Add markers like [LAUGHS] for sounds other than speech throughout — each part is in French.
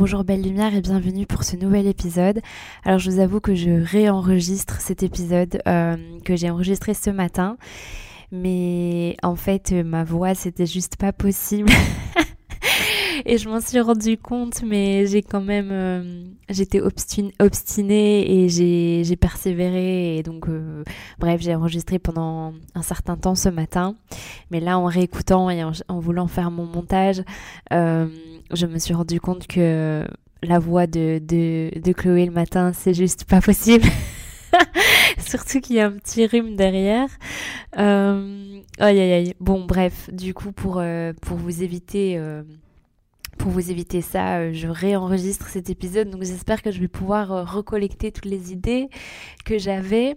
Bonjour belle lumière et bienvenue pour ce nouvel épisode. Alors je vous avoue que je réenregistre cet épisode euh, que j'ai enregistré ce matin, mais en fait ma voix c'était juste pas possible. [LAUGHS] et je m'en suis rendu compte, mais j'ai quand même, euh, j'étais obstinée et j'ai persévéré et donc, euh, bref, j'ai enregistré pendant un certain temps ce matin. Mais là, en réécoutant et en, voulant faire mon montage, euh, je me suis rendu compte que la voix de, de, Chloé le matin, c'est juste pas possible. [LAUGHS] Surtout qu'il y a un petit rhume derrière. Aïe aïe aïe. Bon, bref, du coup, pour, pour vous éviter pour vous éviter ça, euh, je réenregistre cet épisode. Donc j'espère que je vais pouvoir euh, recollecter toutes les idées que j'avais.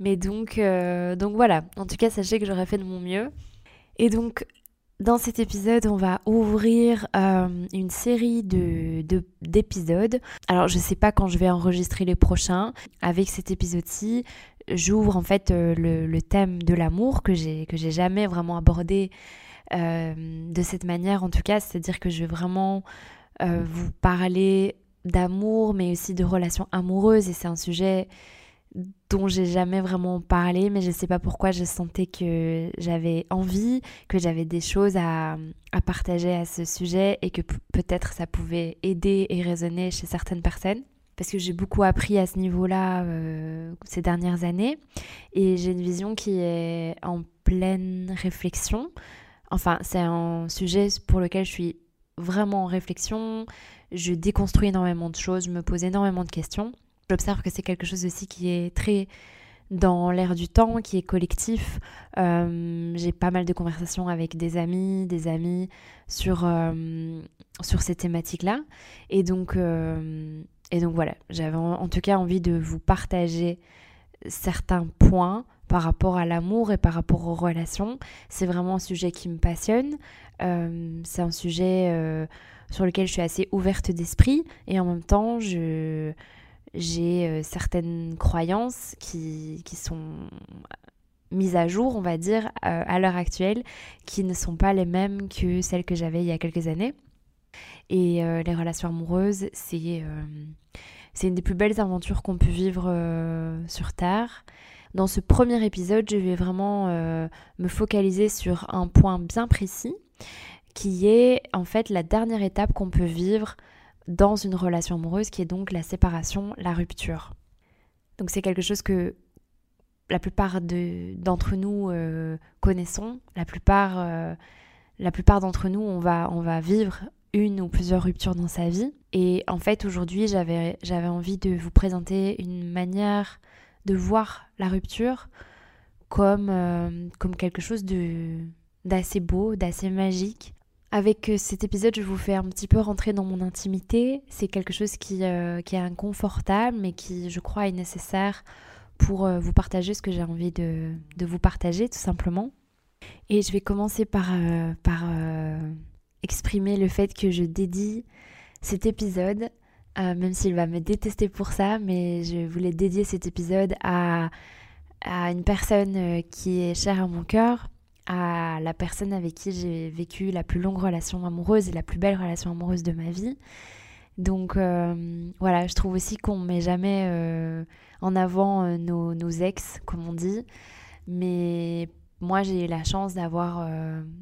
Mais donc, euh, donc voilà. En tout cas, sachez que j'aurais fait de mon mieux. Et donc, dans cet épisode, on va ouvrir une série de, d'épisodes. Alors, je ne sais pas quand je vais enregistrer les prochains. Avec cet épisode-ci, j'ouvre en fait le, le, thème de l'amour que j'ai jamais vraiment abordé de cette manière en tout cas, c'est-à-dire que je vais vraiment euh, vous parler d'amour, mais aussi de relations amoureuses, et c'est un sujet dont j'ai jamais vraiment parlé, mais je sais pas pourquoi je sentais que j'avais envie, que j'avais des choses à, partager à ce sujet et que peut-être ça pouvait aider et résonner chez certaines personnes. Parce que j'ai beaucoup appris à ce niveau-là euh, ces dernières années et j'ai une vision qui est en pleine réflexion. Enfin, c'est un sujet pour lequel je suis vraiment en réflexion. Je déconstruis énormément de choses, je me pose énormément de questions. J'observe que c'est quelque chose aussi qui est très dans l'air du temps, qui est collectif. Euh, j'ai pas mal de conversations avec des amis, des amis sur, euh, sur ces thématiques-là. Et donc, euh, et donc voilà, j'avais en, tout cas envie de vous partager certains points par rapport à l'amour et par rapport aux relations. C'est vraiment un sujet qui me passionne. Euh, c'est un sujet euh, sur lequel je suis assez ouverte d'esprit et en même temps, j'ai euh, certaines croyances qui, qui, sont mises à jour, on va dire, à l'heure actuelle, qui ne sont pas les mêmes que celles que j'avais il y a quelques années. Et les relations amoureuses, c'est, c'est une des plus belles aventures qu'on peut vivre sur Terre. Dans ce premier épisode, je vais vraiment euh, me focaliser sur un point bien précis qui est en fait la dernière étape qu'on peut vivre dans une relation amoureuse qui est donc la séparation, la rupture. Donc c'est quelque chose que la plupart d'entre nous euh, connaissons, la plupart, euh, plupart d'entre nous on va, on va vivre une ou plusieurs ruptures dans sa vie. Et en fait aujourd'hui j'avais envie de vous présenter une manière de voir la rupture comme, euh, comme quelque chose d'assez beau, d'assez magique. Avec euh, cet épisode, je vous fais un petit peu rentrer dans mon intimité. C'est quelque chose qui, euh, qui est inconfortable, mais qui, je crois, est nécessaire pour vous partager ce que j'ai envie de, de, vous partager, tout simplement. Et je vais commencer par, par exprimer le fait que je dédie cet épisode euh, même s'il va me détester pour ça, mais je voulais dédier cet épisode à, une personne euh, qui est chère à mon cœur, à la personne avec qui j'ai vécu la plus longue relation amoureuse et la plus belle relation amoureuse de ma vie. Donc euh, voilà, je trouve aussi qu'on ne met jamais en avant nos, ex, comme on dit, mais moi j'ai eu la chance d'avoir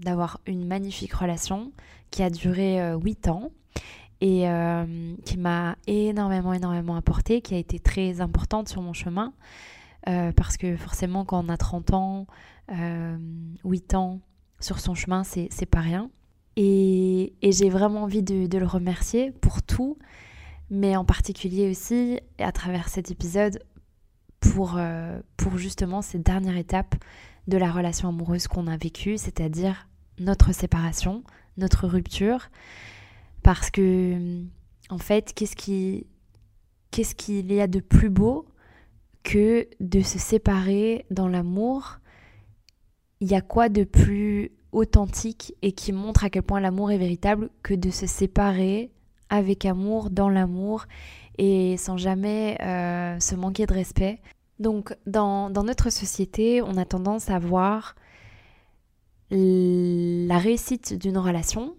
d'avoir une magnifique relation qui a duré 8 ans et euh, qui m'a énormément, énormément apporté, qui a été très importante sur mon chemin. Euh, parce que forcément, quand on a 30 ans, 8 euh, ans sur son chemin, c'est pas rien. Et, j'ai vraiment envie de, de, le remercier pour tout, mais en particulier aussi, à travers cet épisode, pour, pour justement cette dernière étape de la relation amoureuse qu'on a vécue, c'est-à-dire notre séparation, notre rupture. Parce que, en fait, qu'est-ce qui, qu'est-ce qu'il y a de plus beau que de se séparer dans l'amour? Il y a quoi de plus authentique et qui montre à quel point l'amour est véritable que de se séparer avec amour, dans l'amour et sans jamais euh, se manquer de respect? Donc dans, dans, notre société, on a tendance à voir la réussite d'une relation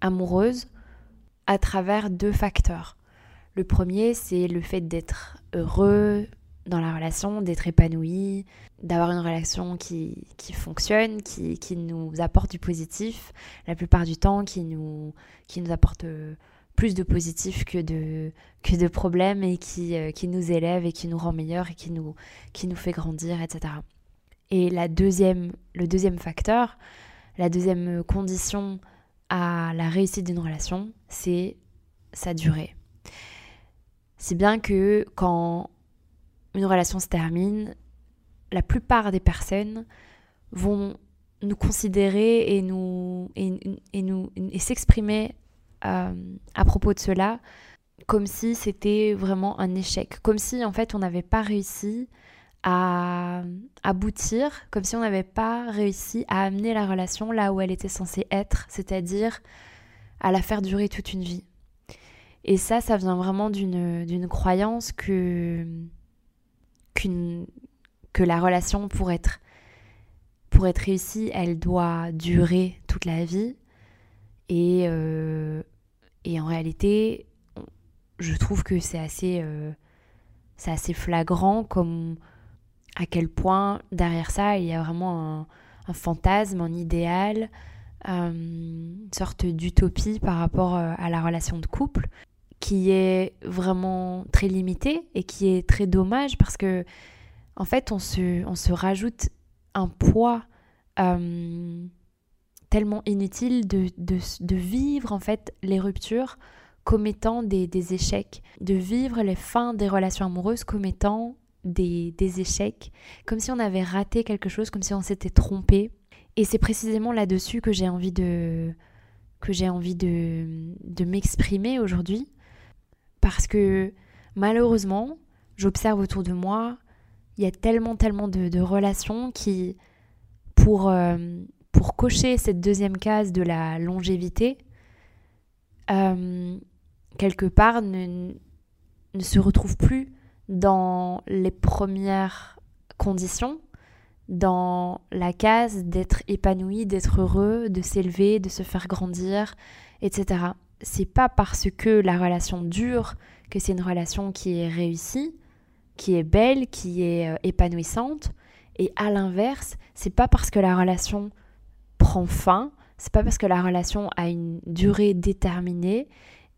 amoureuse à travers deux facteurs. Le premier, c'est le fait d'être heureux dans la relation, d'être épanoui, d'avoir une relation qui, qui fonctionne, qui, qui, nous apporte du positif, la plupart du temps qui nous, qui nous apporte plus de positif que de, que de problèmes et qui, euh, qui nous élève et qui nous rend meilleurs et qui nous, qui nous fait grandir, etc. Et la deuxième, le deuxième facteur, la deuxième condition à la réussite d'une relation, c'est sa durée. Si bien que quand une relation se termine, la plupart des personnes vont nous considérer et nous et, nous et s'exprimer euh, à propos de cela comme si c'était vraiment un échec, comme si en fait on n'avait pas réussi aboutir, comme si on n'avait pas réussi à amener la relation là où elle était censée être, c'est-à-dire à la faire durer toute une vie. Et ça, ça vient vraiment d'une croyance que, que la relation, pour être, pour être réussie, elle doit durer toute la vie. Et, euh, et en réalité, je trouve que c'est assez, euh, assez flagrant comme à quel point derrière ça, il y a vraiment un, fantasme, un idéal, euh, une sorte d'utopie par rapport euh, à la relation de couple qui est vraiment très limité et qui est très dommage parce que en fait on se, on se rajoute un poids tellement inutile de, de, vivre en fait les ruptures comme étant des, des, échecs, de vivre les fins des relations amoureuses comme étant des, échecs, comme si on avait raté quelque chose, comme si on s'était trompé. Et c'est précisément là-dessus que j'ai envie de que j'ai envie de, de m'exprimer aujourd'hui, parce que malheureusement, j'observe autour de moi, il y a tellement, tellement de, relations qui, pour, euh, pour cocher cette deuxième case de la longévité, euh, quelque part ne, ne se retrouve plus dans les premières conditions, dans la case d'être épanoui, d'être heureux, de s'élever, de se faire grandir, etc. C'est pas parce que la relation dure que c'est une relation qui est réussie, qui est belle, qui est euh, épanouissante. Et à l'inverse, c'est pas parce que la relation prend fin, c'est pas parce que la relation a une durée déterminée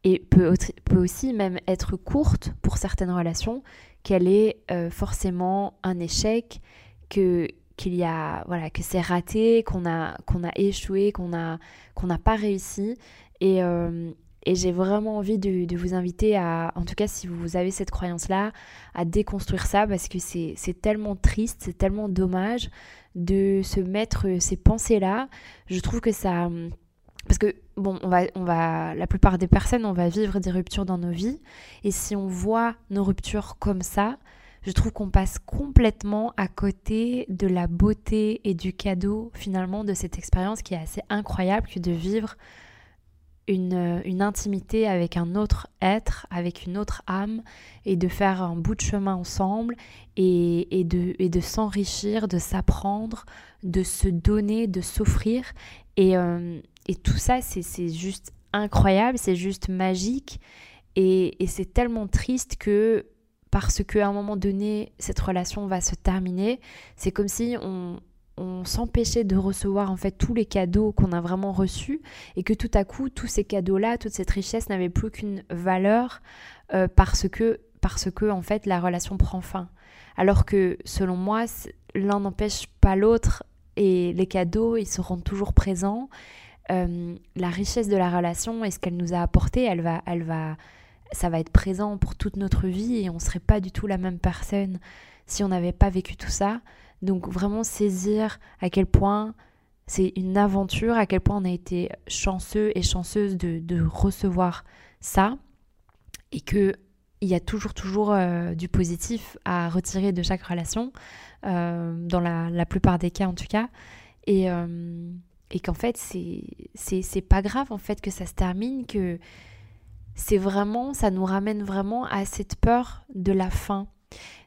et peut, peut aussi même être courte pour certaines relations qu'elle est euh, forcément un échec, que qu'il y a voilà que c'est raté, qu'on a qu'on a échoué, qu'on a qu'on n'a pas réussi et, euh, et j'ai vraiment envie de, vous inviter à, en tout cas si vous avez cette croyance-là, à déconstruire ça parce que c'est tellement triste, c'est tellement dommage de se mettre ces pensées-là. Je trouve que ça... Parce que, bon, on va, on va, la plupart des personnes, on va vivre des ruptures dans nos vies. Et si on voit nos ruptures comme ça, je trouve qu'on passe complètement à côté de la beauté et du cadeau finalement de cette expérience qui est assez incroyable que de vivre une, une, intimité avec un autre être, avec une autre âme, et de faire un bout de chemin ensemble, et, et de, et de s'enrichir, de s'apprendre, de se donner, de s'offrir. Et, euh, et, tout ça, c'est juste incroyable, c'est juste magique, et, c'est tellement triste que parce qu'à un moment donné, cette relation va se terminer, c'est comme si on, on s'empêchait de recevoir en fait tous les cadeaux qu'on a vraiment reçus et que tout à coup tous ces cadeaux-là, toute cette richesse n'avait plus qu'une valeur euh, parce que parce que en fait la relation prend fin. Alors que selon moi, l'un n'empêche pas l'autre et les cadeaux ils seront toujours présents. Euh, la richesse de la relation et ce qu'elle nous a apporté, elle va, elle va, ça va être présent pour toute notre vie et on serait pas du tout la même personne si on n'avait pas vécu tout ça. Donc vraiment saisir à quel point c'est une aventure, à quel point on a été chanceux et chanceuse de, recevoir ça et que il y a toujours toujours euh, du positif à retirer de chaque relation, euh, dans la, plupart des cas en tout cas, et, et qu'en fait c'est pas grave en fait que ça se termine, que c'est vraiment, ça nous ramène vraiment à cette peur de la fin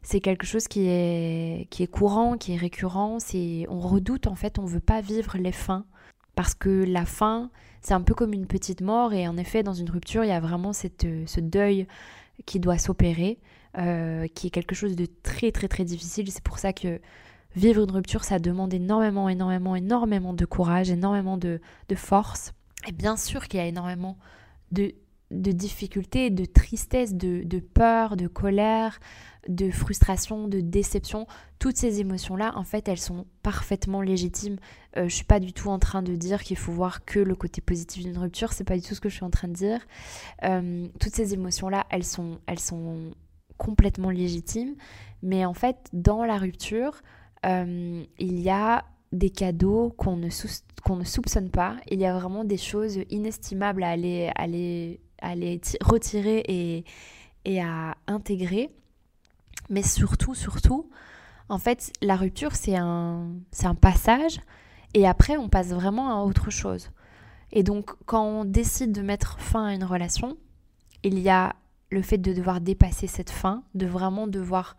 c'est quelque chose qui est, qui est courant, qui est récurrent. C'est, on redoute en fait, on veut pas vivre les fins. Parce que la fin, c'est un peu comme une petite mort et en effet, dans une rupture, il y a vraiment cette, ce deuil qui doit s'opérer, euh, qui est quelque chose de très très très difficile. C'est pour ça que vivre une rupture, ça demande énormément, énormément, énormément de courage, énormément de, force. Et bien sûr qu'il y a énormément de, difficultés, de tristesse, de, peur, de colère, de frustration, de déception. Toutes ces émotions-là, en fait, elles sont parfaitement légitimes. Euh, je suis pas du tout en train de dire qu'il faut voir que le côté positif d'une rupture. C'est pas du tout ce que je suis en train de dire. Euh, toutes ces émotions-là, elles sont, elles sont complètement légitimes. Mais en fait, dans la rupture, il y a des cadeaux qu'on ne, soupçonne pas. Il y a vraiment des choses inestimables à aller, aller, aller retirer et, à intégrer. Mais surtout, surtout, en fait, la rupture, c'est un passage. Et après, on passe vraiment à autre chose. Et donc, quand on décide de mettre fin à une relation, il y a le fait de devoir dépasser cette fin, de vraiment devoir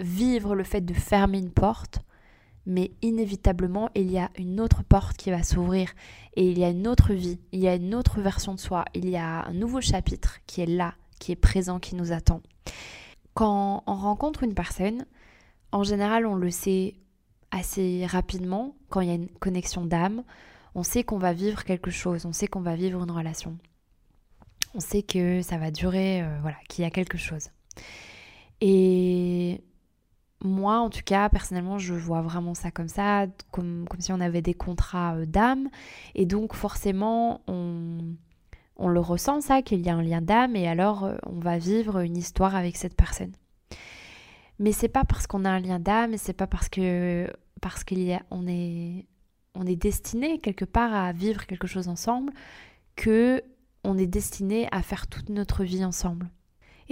vivre le fait de fermer une porte, mais inévitablement, il y a une autre porte qui va s'ouvrir et il y a une autre vie, il y a une autre version de soi, il y a un nouveau chapitre qui est là, qui est présent, qui nous attend. Quand on rencontre une personne, en général, on le sait assez rapidement, quand il y a une connexion d'âme, on sait qu'on va vivre quelque chose, on sait qu'on va vivre une relation. On sait que ça va durer, euh, voilà, qu'il y a quelque chose. Et moi, en tout cas, personnellement, je vois vraiment ça comme ça, comme, comme si on avait des contrats euh, d'âme. Et donc, forcément, on, on le ressent, ça, qu'il y a un lien d'âme, et alors euh, on va vivre une histoire avec cette personne. Mais c'est pas parce qu'on a un lien d'âme, et c'est pas parce que parce qu'il y a, on est on est destiné quelque part à vivre quelque chose ensemble que on est destiné à faire toute notre vie ensemble.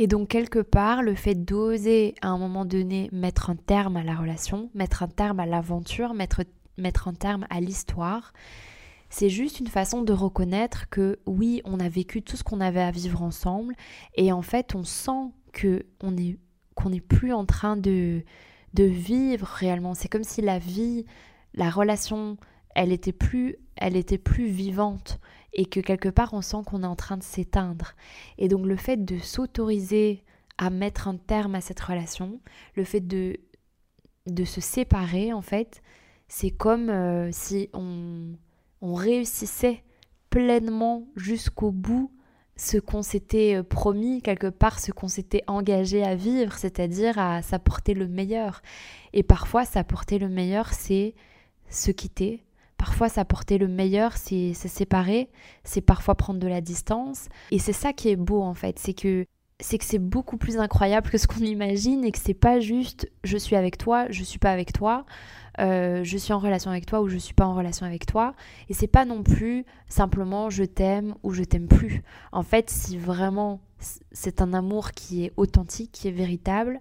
Et donc quelque part, le fait d'oser à un moment donné mettre un terme à la relation, mettre un terme à l'aventure, mettre, mettre un terme à l'histoire, c'est juste une façon de reconnaître que oui, on a vécu tout ce qu'on avait à vivre ensemble et en fait, on sent que on est qu'on n'est plus en train de de vivre réellement. C'est comme si la vie, la relation, elle était plus elle était plus vivante et que quelque part on sent qu'on est en train de s'éteindre. Et donc le fait de s'autoriser à mettre un terme à cette relation, le fait de, de se séparer en fait, c'est comme euh, si on, on réussissait pleinement jusqu'au bout ce qu'on s'était euh, promis, quelque part ce qu'on s'était engagé à vivre, c'est-à-dire à, s'apporter le meilleur. Et parfois s'apporter le meilleur, c'est se quitter, Parfois, s'apporter le meilleur, c'est se séparer, c'est parfois prendre de la distance. Et c'est ça qui est beau en fait, c'est que c'est que c'est beaucoup plus incroyable que ce qu'on imagine et que c'est pas juste je suis avec toi, je suis pas avec toi, euh, je suis en relation avec toi ou je suis pas en relation avec toi. Et c'est pas non plus simplement je t'aime ou je t'aime plus. En fait, si vraiment c'est un amour qui est authentique, qui est véritable,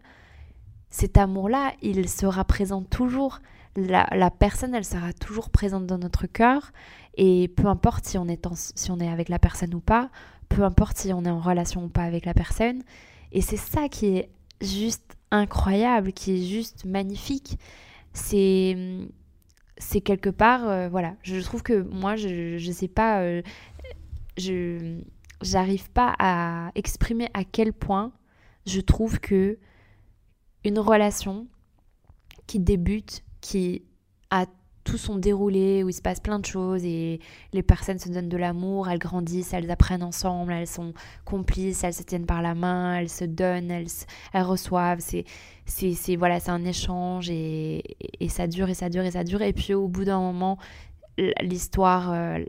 cet amour-là, il sera présent toujours la, personne, elle sera toujours présente dans notre cœur. Et peu importe si on, est avec la personne ou pas, peu importe si on est en relation ou pas avec la personne. Et c'est ça qui est juste incroyable, qui est juste magnifique. C'est quelque part, euh, voilà, je trouve que moi, je ne sais pas, euh, je j'arrive pas à exprimer à quel point je trouve que une relation qui débute qui a tout son déroulé, où il se passe plein de choses et les personnes se donnent de l'amour, elles grandissent, elles apprennent ensemble, elles sont complices, elles se tiennent par la main, elles se donnent, elles, elles reçoivent. C'est, c'est, voilà, c'est un échange et, et, ça dure et ça dure et ça dure. Et puis au bout d'un moment, l'histoire, euh,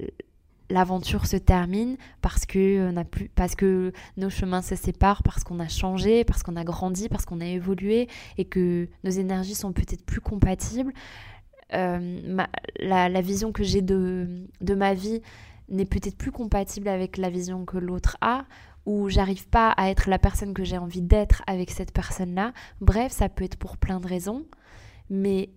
l'aventure se termine parce que, on a plus, parce que nos chemins se séparent, parce qu'on a changé, parce qu'on a grandi, parce qu'on a évolué et que nos énergies sont peut-être plus compatibles. Euh, la, vision que j'ai de, de ma vie n'est peut-être plus compatible avec la vision que l'autre a ou j'arrive pas à être la personne que j'ai envie d'être avec cette personne-là. Bref, ça peut être pour plein de raisons, mais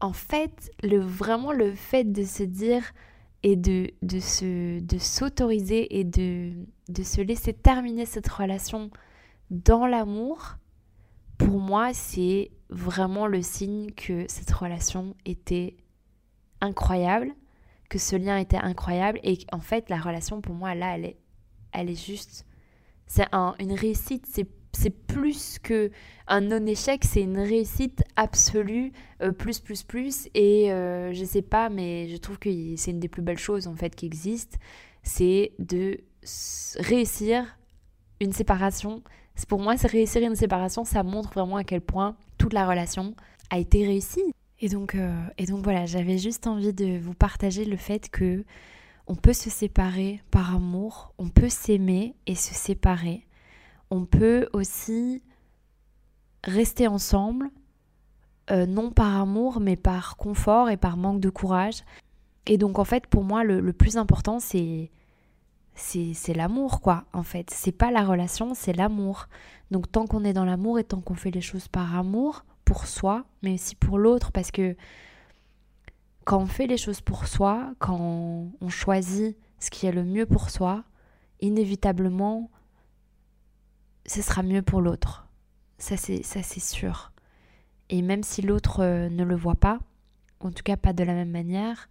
en fait, vraiment le fait de se dire et de, de, se, de s'autoriser et de, de se laisser terminer cette relation dans l'amour, pour moi, c'est vraiment le signe que cette relation était incroyable, que ce lien était incroyable et en fait la relation pour moi là elle est, elle est juste, c'est une réussite, c'est c'est plus que un non-échec, c'est une réussite absolue, euh, plus, plus, plus. Et euh, je sais pas, mais je trouve que c'est une des plus belles choses en fait qui existent, c'est de réussir une séparation. Pour moi, c'est réussir une séparation, ça montre vraiment à quel point toute la relation a été réussie. Et donc, euh, et donc voilà, j'avais juste envie de vous partager le fait que on peut se séparer par amour, on peut s'aimer et se séparer on peut aussi rester ensemble, euh, non par amour, mais par confort et par manque de courage. Et donc en fait, pour moi, le, plus important, c'est c'est l'amour, quoi, en fait. C'est pas la relation, c'est l'amour. Donc tant qu'on est dans l'amour et tant qu'on fait les choses par amour, pour soi, mais aussi pour l'autre, parce que quand on fait les choses pour soi, quand on choisit ce qui est le mieux pour soi, inévitablement, ce sera mieux pour l'autre. Ça c'est ça c'est sûr. Et même si l'autre euh, ne le voit pas, en tout cas pas de la même manière,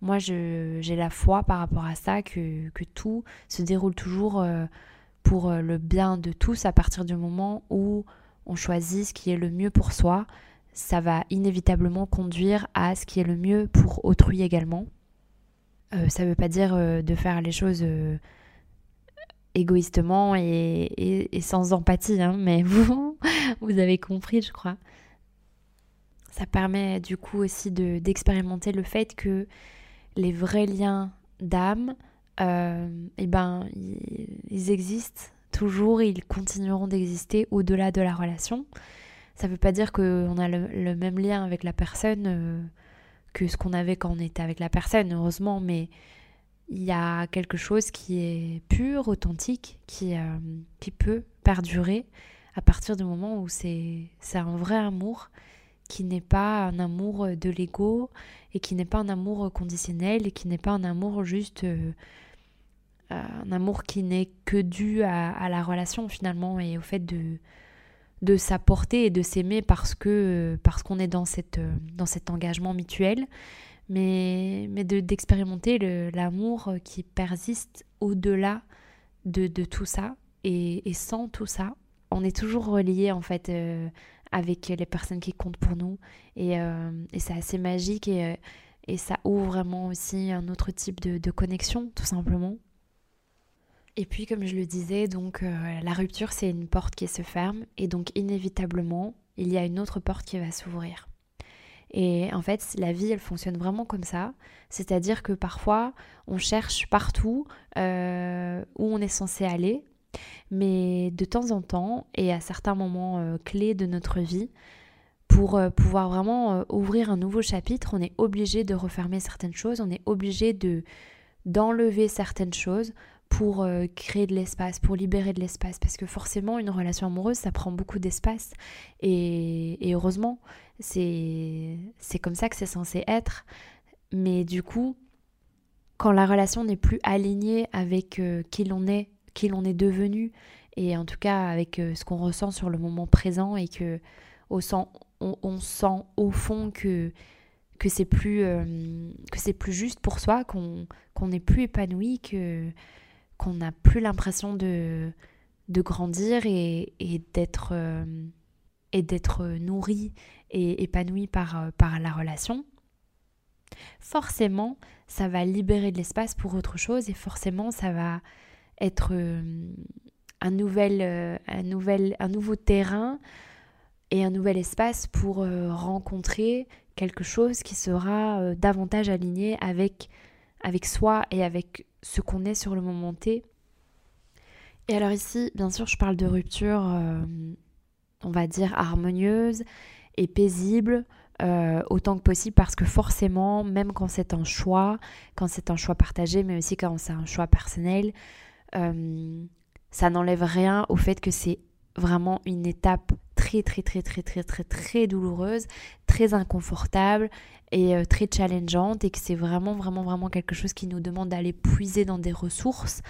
moi j'ai la foi par rapport à ça que, que tout se déroule toujours euh, pour euh, le bien de tous à partir du moment où on choisit ce qui est le mieux pour soi. Ça va inévitablement conduire à ce qui est le mieux pour autrui également. ça ne veut pas dire de faire les choses égoïstement et, sans empathie, hein, mais [LAUGHS] vous, vous avez compris, je crois. Ça permet du coup aussi d'expérimenter le fait que les vrais liens d'âme, euh, eh ben, ils, existent toujours et ils continueront d'exister au-delà de la relation. Ça ne veut pas dire qu'on a le, même lien avec la personne euh, que ce qu'on avait quand on était avec la personne, heureusement, mais il y a quelque chose qui est pur, authentique, qui, euh, qui peut perdurer à partir du moment où c'est un vrai amour qui n'est pas un amour de l'ego et qui n'est pas un amour conditionnel et qui n'est pas un amour juste euh, un amour qui n'est que dû à, la relation finalement et au fait de, de s'apporter et de s'aimer parce que parce qu'on est dans, cette, dans cet engagement mutuel mais, mais d'expérimenter l'amour qui persiste au-delà de, de, tout ça et, sans tout ça. On est toujours relié en fait euh, avec les personnes qui comptent pour nous et, euh, et c'est assez magique et, euh, et, ça ouvre vraiment aussi un autre type de, de connexion tout simplement. Et puis comme je le disais, donc la rupture c'est une porte qui se ferme et donc inévitablement il y a une autre porte qui va s'ouvrir. Et en fait, la vie, elle fonctionne vraiment comme ça. C'est-à-dire que parfois, on cherche partout euh, où on est censé aller. Mais de temps en temps, et à certains moments euh, clés de notre vie, pour euh, pouvoir vraiment ouvrir un nouveau chapitre, on est obligé de refermer certaines choses, on est obligé de d'enlever certaines choses pour créer de l'espace, pour libérer de l'espace. Parce que forcément, une relation amoureuse, ça prend beaucoup d'espace. Et, heureusement, c'est comme ça que c'est censé être. Mais du coup, quand la relation n'est plus alignée avec euh, qui l'on est, qui l'on est devenu, et en tout cas avec euh, ce qu'on ressent sur le moment présent, et que on, sent au fond que, que c'est plus, euh, que c'est plus juste pour soi, qu'on n'est plus épanoui, que qu'on n'a plus l'impression de, de grandir et, et d'être et d'être nourri et épanoui par, euh, par la relation, forcément, ça va libérer de l'espace pour autre chose et forcément, ça va être euh, un, nouvel, euh, un, nouvel, un nouveau terrain et un nouvel espace pour rencontrer quelque chose qui sera davantage aligné avec, avec soi et avec ce qu'on est sur le moment T. Et alors ici, bien sûr, je parle de rupture, on va dire, harmonieuse et paisible euh, autant que possible parce que forcément, même quand c'est un choix, quand c'est un choix partagé, mais aussi quand c'est un choix personnel, euh, ça n'enlève rien au fait que c'est vraiment une étape très très très très très très très douloureuse, très inconfortable et euh, très challengeante et que c'est vraiment vraiment vraiment quelque chose qui nous demande d'aller puiser dans des ressources.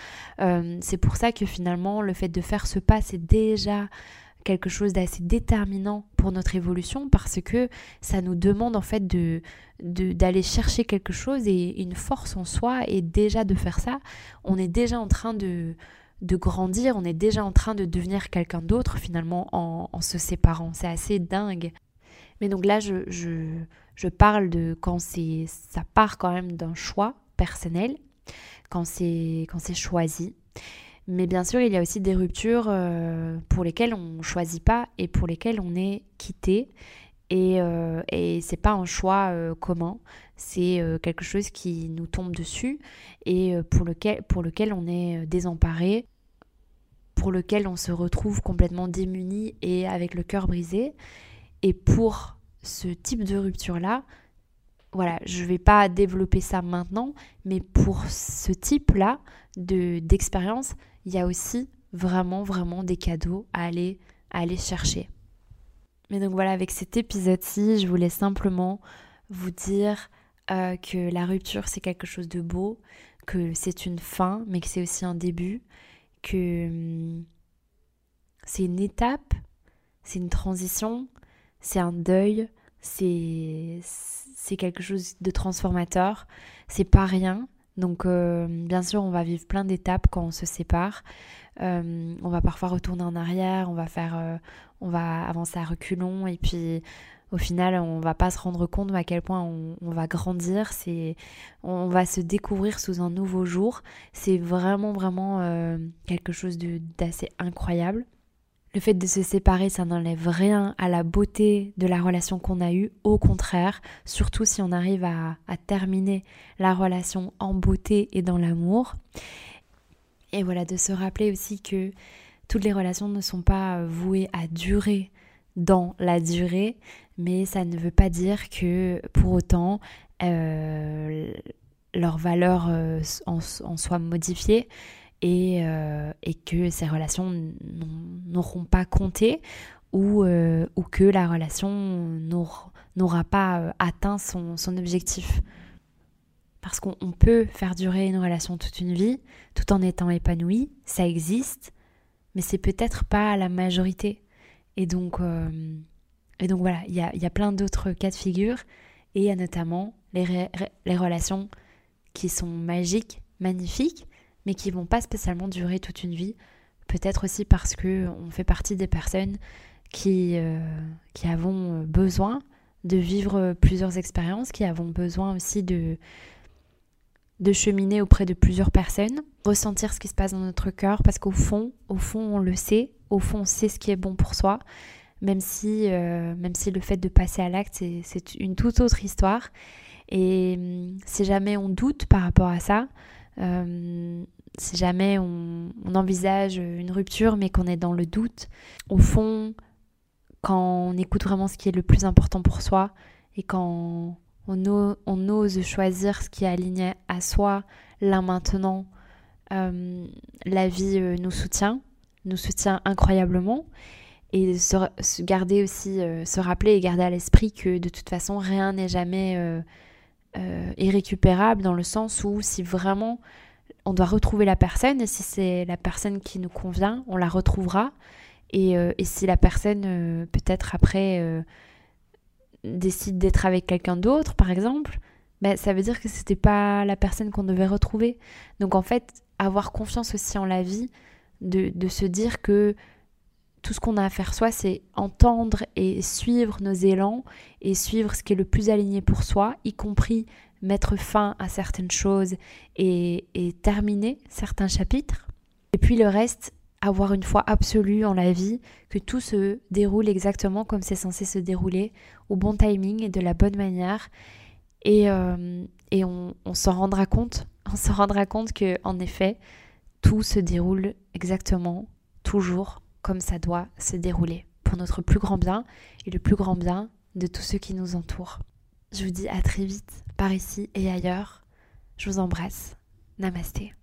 c'est pour ça que finalement le fait de faire ce pas c'est déjà quelque chose d'assez déterminant pour notre évolution parce que ça nous demande en fait de d'aller chercher quelque chose et une force en soi et déjà de faire ça, on est déjà en train de de grandir, on est déjà en train de devenir quelqu'un d'autre finalement en, en, se séparant. C'est assez dingue. Mais donc là, je, je, je parle de quand ça part quand même d'un choix personnel, quand c'est quand c'est choisi. Mais bien sûr, il y a aussi des ruptures euh, pour lesquelles on ne choisit pas et pour lesquelles on est quitté. Et, euh, et c'est pas un choix euh, commun, c'est euh, quelque chose qui nous tombe dessus et pour lequel, pour lequel on est désemparé, pour lequel on se retrouve complètement démuni et avec le cœur brisé. Et pour ce type de rupture-là, voilà, je ne vais pas développer ça maintenant, mais pour ce type-là d'expérience, il y a aussi vraiment, vraiment des cadeaux à aller, à aller chercher. Mais donc voilà, avec cet épisode-ci, je voulais simplement vous dire euh, que la rupture, c'est quelque chose de beau, que c'est une fin, mais que c'est aussi un début, que hum, c'est une étape, c'est une transition, c'est un deuil, c'est quelque chose de transformateur, c'est pas rien, donc euh, bien sûr, on va vivre plein d'étapes quand on se sépare. Euh, on va parfois retourner en arrière, on va faire, on va avancer à reculons et puis au final, on va pas se rendre compte à quel point on, va grandir. C'est, on va se découvrir sous un nouveau jour. C'est vraiment vraiment quelque chose d'assez incroyable. Le fait de se séparer, ça n'enlève rien à la beauté de la relation qu'on a eue. Au contraire, surtout si on arrive à, terminer la relation en beauté et dans l'amour. Et voilà, de se rappeler aussi que toutes les relations ne sont pas vouées à durer dans la durée, mais ça ne veut pas dire que pour autant euh, leur valeur euh, en, en soit modifiée. Euh, et, que ces relations n'auront pas compté ou, euh, ou, que la relation n'aura pas euh, atteint son, son objectif. Parce qu'on peut faire durer une relation toute une vie tout en étant épanoui, ça existe, mais c'est peut-être pas la majorité. Et donc, et donc voilà, il y a, y a, plein d'autres cas de figure et il y a notamment les, les relations qui sont magiques, magnifiques, mais qui vont pas spécialement durer toute une vie. Peut-être aussi parce que on fait partie des personnes qui, euh, qui avons besoin de vivre plusieurs expériences, qui avons besoin aussi de, de cheminer auprès de plusieurs personnes, ressentir ce qui se passe dans notre cœur, parce qu'au fond, au fond, on le sait, au fond, on sait ce qui est bon pour soi, même si, euh, même si le fait de passer à l'acte, c'est une toute autre histoire. Et hum, si jamais on doute par rapport à ça, euh, si jamais on, envisage une rupture mais qu'on est dans le doute, au fond, quand on écoute vraiment ce qui est le plus important pour soi et quand on, ose choisir ce qui est aligné à soi, là maintenant, euh, la vie euh, nous soutient, nous soutient incroyablement. Et se, garder aussi, euh, se rappeler et garder à l'esprit que de toute façon, rien n'est jamais irrécupérable dans le sens où si vraiment on doit retrouver la personne et si c'est la personne qui nous convient, on la retrouvera. Et, euh, si la personne, euh, peut-être après, euh, décide d'être avec quelqu'un d'autre, par exemple, ben, ça veut dire que c'était pas la personne qu'on devait retrouver. Donc en fait, avoir confiance aussi en la vie, de, de se dire que tout ce qu'on a à faire soi, c'est entendre et suivre nos élans et suivre ce qui est le plus aligné pour soi, y compris mettre fin à certaines choses et, terminer certains chapitres. Et puis le reste, avoir une foi absolue en la vie, que tout se déroule exactement comme c'est censé se dérouler, au bon timing et de la bonne manière. Et, euh, et on, on s'en rendra compte, [LAUGHS] on se rendra compte que en effet, tout se déroule exactement, toujours comme ça doit se dérouler, pour notre plus grand bien et le plus grand bien de tous ceux qui nous entourent. Je vous dis à très vite par ici et ailleurs. Je vous embrasse. Namasté.